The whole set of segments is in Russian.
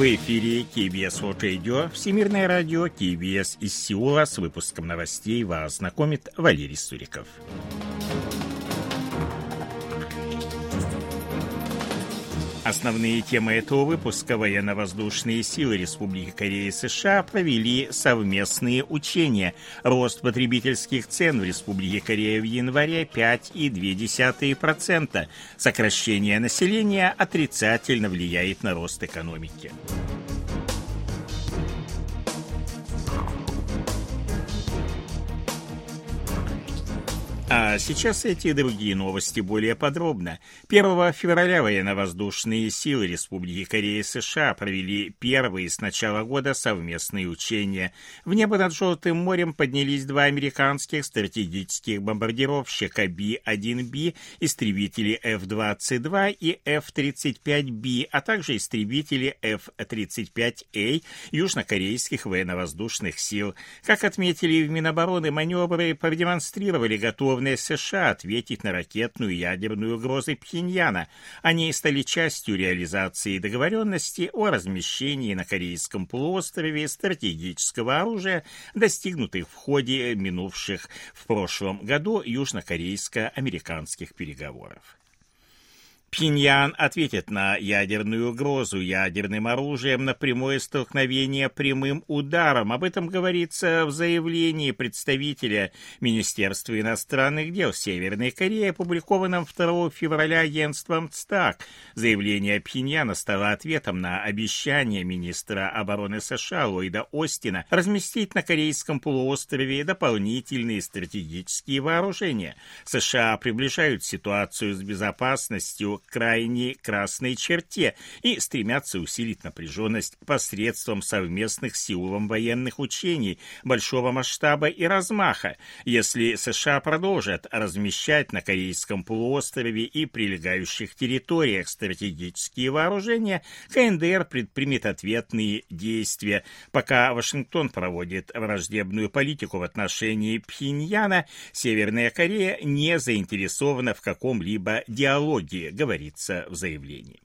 В эфире KBS World Radio, Всемирное радио KBS из Сеула. С выпуском новостей вас знакомит Валерий Суриков. Основные темы этого выпуска военно-воздушные силы Республики Корея и США провели совместные учения. Рост потребительских цен в Республике Корея в январе 5,2%. Сокращение населения отрицательно влияет на рост экономики. А сейчас эти и другие новости более подробно. 1 февраля военно-воздушные силы Республики Корея и США провели первые с начала года совместные учения. В небо над Желтым морем поднялись два американских стратегических бомбардировщика B-1B, истребители F-22 и F-35B, а также истребители F-35A южнокорейских военно-воздушных сил. Как отметили в Минобороны, маневры продемонстрировали готовность готовность США ответить на ракетную и ядерную угрозы Пхеньяна. Они стали частью реализации договоренности о размещении на Корейском полуострове стратегического оружия, достигнутых в ходе минувших в прошлом году южнокорейско-американских переговоров. Пхеньян ответит на ядерную угрозу ядерным оружием на прямое столкновение прямым ударом. Об этом говорится в заявлении представителя Министерства иностранных дел Северной Кореи, опубликованном 2 февраля агентством ЦТАК. Заявление Пхеньяна стало ответом на обещание министра обороны США Ллойда Остина разместить на Корейском полуострове дополнительные стратегические вооружения. США приближают ситуацию с безопасностью к крайней красной черте и стремятся усилить напряженность посредством совместных силовым военных учений большого масштаба и размаха. Если США продолжат размещать на Корейском полуострове и прилегающих территориях стратегические вооружения, КНДР предпримет ответные действия. Пока Вашингтон проводит враждебную политику в отношении Пхеньяна, Северная Корея не заинтересована в каком-либо диалоге, говорится в заявлении.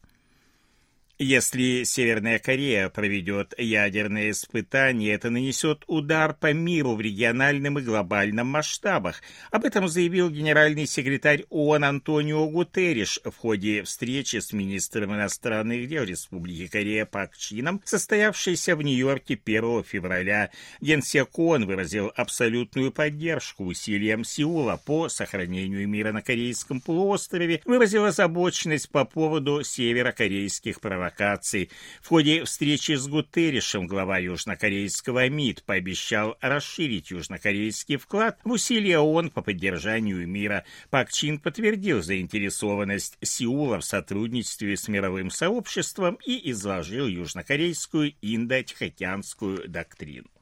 Если Северная Корея проведет ядерные испытания, это нанесет удар по миру в региональном и глобальном масштабах. Об этом заявил генеральный секретарь ООН Антонио Гутерриш в ходе встречи с министром иностранных дел Республики Корея Пак Чином, состоявшейся в Нью-Йорке 1 февраля. Генсек ООН выразил абсолютную поддержку усилиям Сеула по сохранению мира на Корейском полуострове, выразил озабоченность по поводу северокорейских прав провокаций. В ходе встречи с Гутерришем глава южнокорейского МИД пообещал расширить южнокорейский вклад в усилия ООН по поддержанию мира. Пак Чин подтвердил заинтересованность Сеула в сотрудничестве с мировым сообществом и изложил южнокорейскую индо-тихоокеанскую доктрину.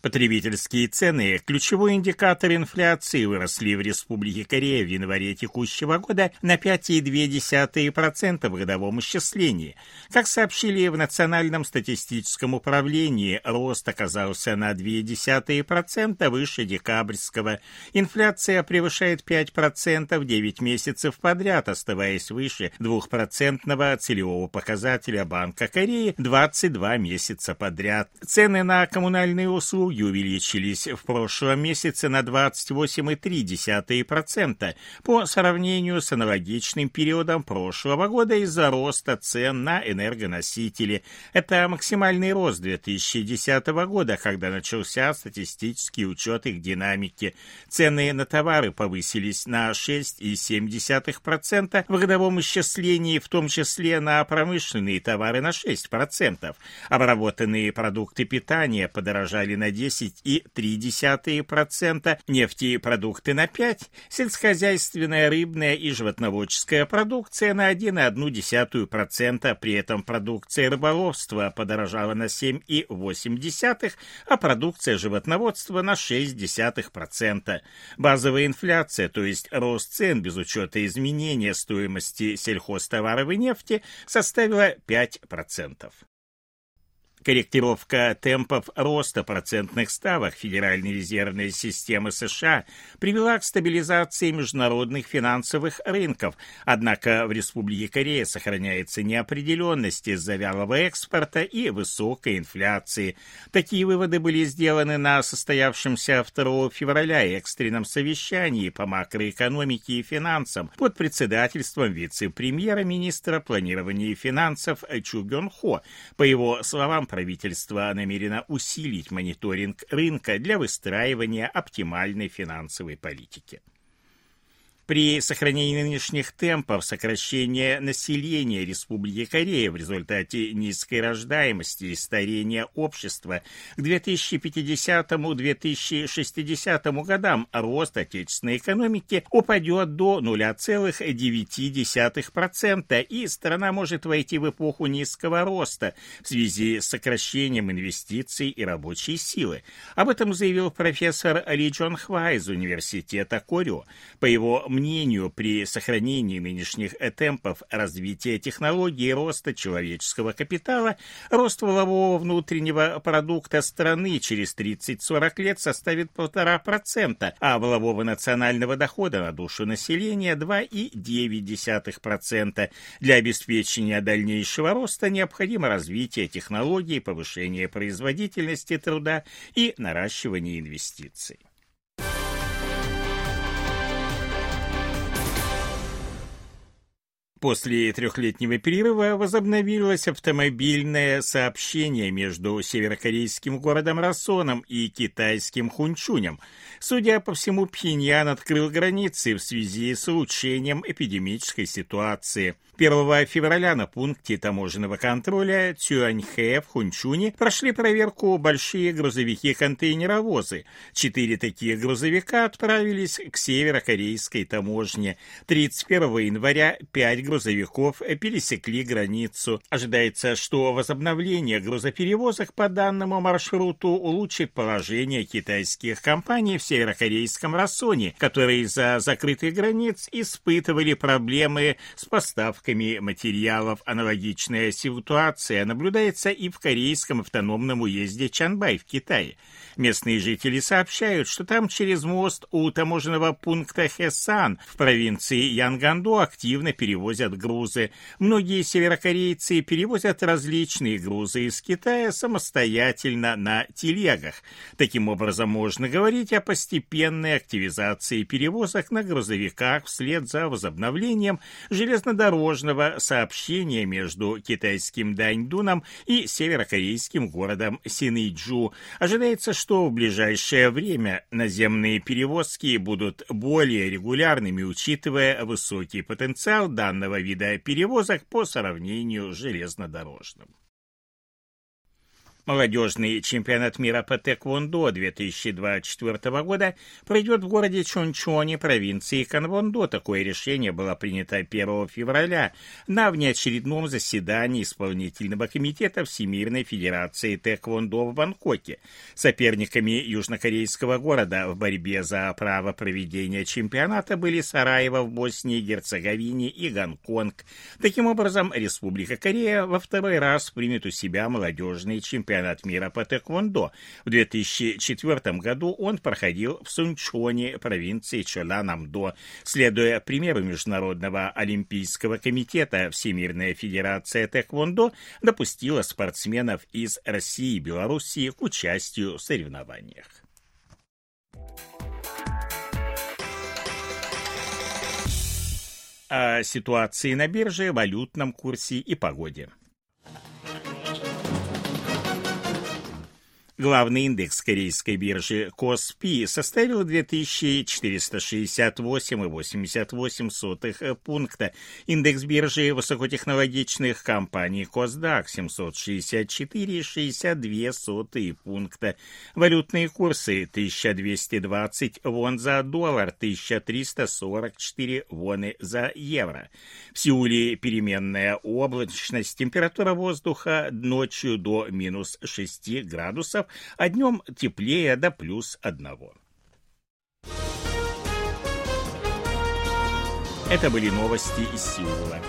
Потребительские цены, ключевой индикатор инфляции, выросли в Республике Корея в январе текущего года на 5,2% в годовом исчислении. Как сообщили в Национальном статистическом управлении, рост оказался на 0,2% выше декабрьского. Инфляция превышает 5% в 9 месяцев подряд, оставаясь выше 2% целевого показателя Банка Кореи 22 месяца подряд. Цены на коммунальные услуги услуги увеличились в прошлом месяце на 28,3% по сравнению с аналогичным периодом прошлого года из-за роста цен на энергоносители. Это максимальный рост 2010 года, когда начался статистический учет их динамики. Цены на товары повысились на 6,7% в годовом исчислении, в том числе на промышленные товары на 6%. Обработанные продукты питания подорожали на 10,3%, нефтепродукты на 5%, сельскохозяйственная, рыбная и животноводческая продукция на 1,1%, при этом продукция рыболовства подорожала на 7,8%, а продукция животноводства на 0,6%. Базовая инфляция, то есть рост цен без учета изменения стоимости сельхозтоваров и нефти, составила 5%. Корректировка темпов роста процентных ставок Федеральной резервной системы США привела к стабилизации международных финансовых рынков, однако в Республике Корея сохраняется неопределенность из-за вялого экспорта и высокой инфляции. Такие выводы были сделаны на состоявшемся 2 февраля экстренном совещании по макроэкономике и финансам под председательством вице-премьера-министра планирования и финансов Чу Гён Хо. По его словам, правительство намерено усилить мониторинг рынка для выстраивания оптимальной финансовой политики. При сохранении нынешних темпов сокращения населения Республики Корея в результате низкой рождаемости и старения общества к 2050-2060 годам рост отечественной экономики упадет до 0,9%, и страна может войти в эпоху низкого роста в связи с сокращением инвестиций и рабочей силы. Об этом заявил профессор Ли Джон Хва из университета Корё. По его мнению, при сохранении нынешних темпов развития технологий роста человеческого капитала, рост волового внутреннего продукта страны через 30-40 лет составит 1,5%, а волового национального дохода на душу населения 2,9%. Для обеспечения дальнейшего роста необходимо развитие технологий, повышение производительности труда и наращивание инвестиций. После трехлетнего перерыва возобновилось автомобильное сообщение между северокорейским городом Рассоном и китайским Хунчунем. Судя по всему, Пхеньян открыл границы в связи с улучшением эпидемической ситуации. 1 февраля на пункте таможенного контроля Цюаньхэ в Хунчуне прошли проверку большие грузовики-контейнеровозы. Четыре такие грузовика отправились к северокорейской таможне. 31 января пять грузовиков пересекли границу. Ожидается, что возобновление грузоперевозок по данному маршруту улучшит положение китайских компаний в северокорейском Рассоне, которые из-за закрытых границ испытывали проблемы с поставками материалов. Аналогичная ситуация наблюдается и в корейском автономном уезде Чанбай в Китае. Местные жители сообщают, что там через мост у таможенного пункта Хесан в провинции Янганду активно перевозят грузы. Многие северокорейцы перевозят различные грузы из Китая самостоятельно на телегах. Таким образом, можно говорить о постепенной активизации перевозок на грузовиках вслед за возобновлением железнодорожного сообщения между китайским Даньдуном и северокорейским городом Синыйджу. Ожидается, что в ближайшее время наземные перевозки будут более регулярными, учитывая высокий потенциал данного вида перевозок по сравнению с железнодорожным. Молодежный чемпионат мира по тэквондо 2024 года пройдет в городе Чончоне, провинции Канвондо. Такое решение было принято 1 февраля на внеочередном заседании исполнительного комитета Всемирной Федерации тэквондо в Бангкоке. Соперниками южнокорейского города в борьбе за право проведения чемпионата были Сараево в Боснии Герцеговине и Гонконг. Таким образом, Республика Корея во второй раз примет у себя молодежный чемпионат чемпионат мира по тэквондо. В 2004 году он проходил в Сунчоне, провинции Чоланамдо. Следуя примеру Международного олимпийского комитета, Всемирная федерация тэквондо допустила спортсменов из России и Белоруссии к участию в соревнованиях. О ситуации на бирже, валютном курсе и погоде. Главный индекс корейской биржи Коспи составил 2468,88 пункта. Индекс биржи высокотехнологичных компаний Косдак 764,62 пункта. Валютные курсы 1220 вон за доллар, 1344 воны за евро. В Сеуле переменная облачность, температура воздуха ночью до минус 6 градусов, а днем теплее до плюс одного. Это были новости из Сеула.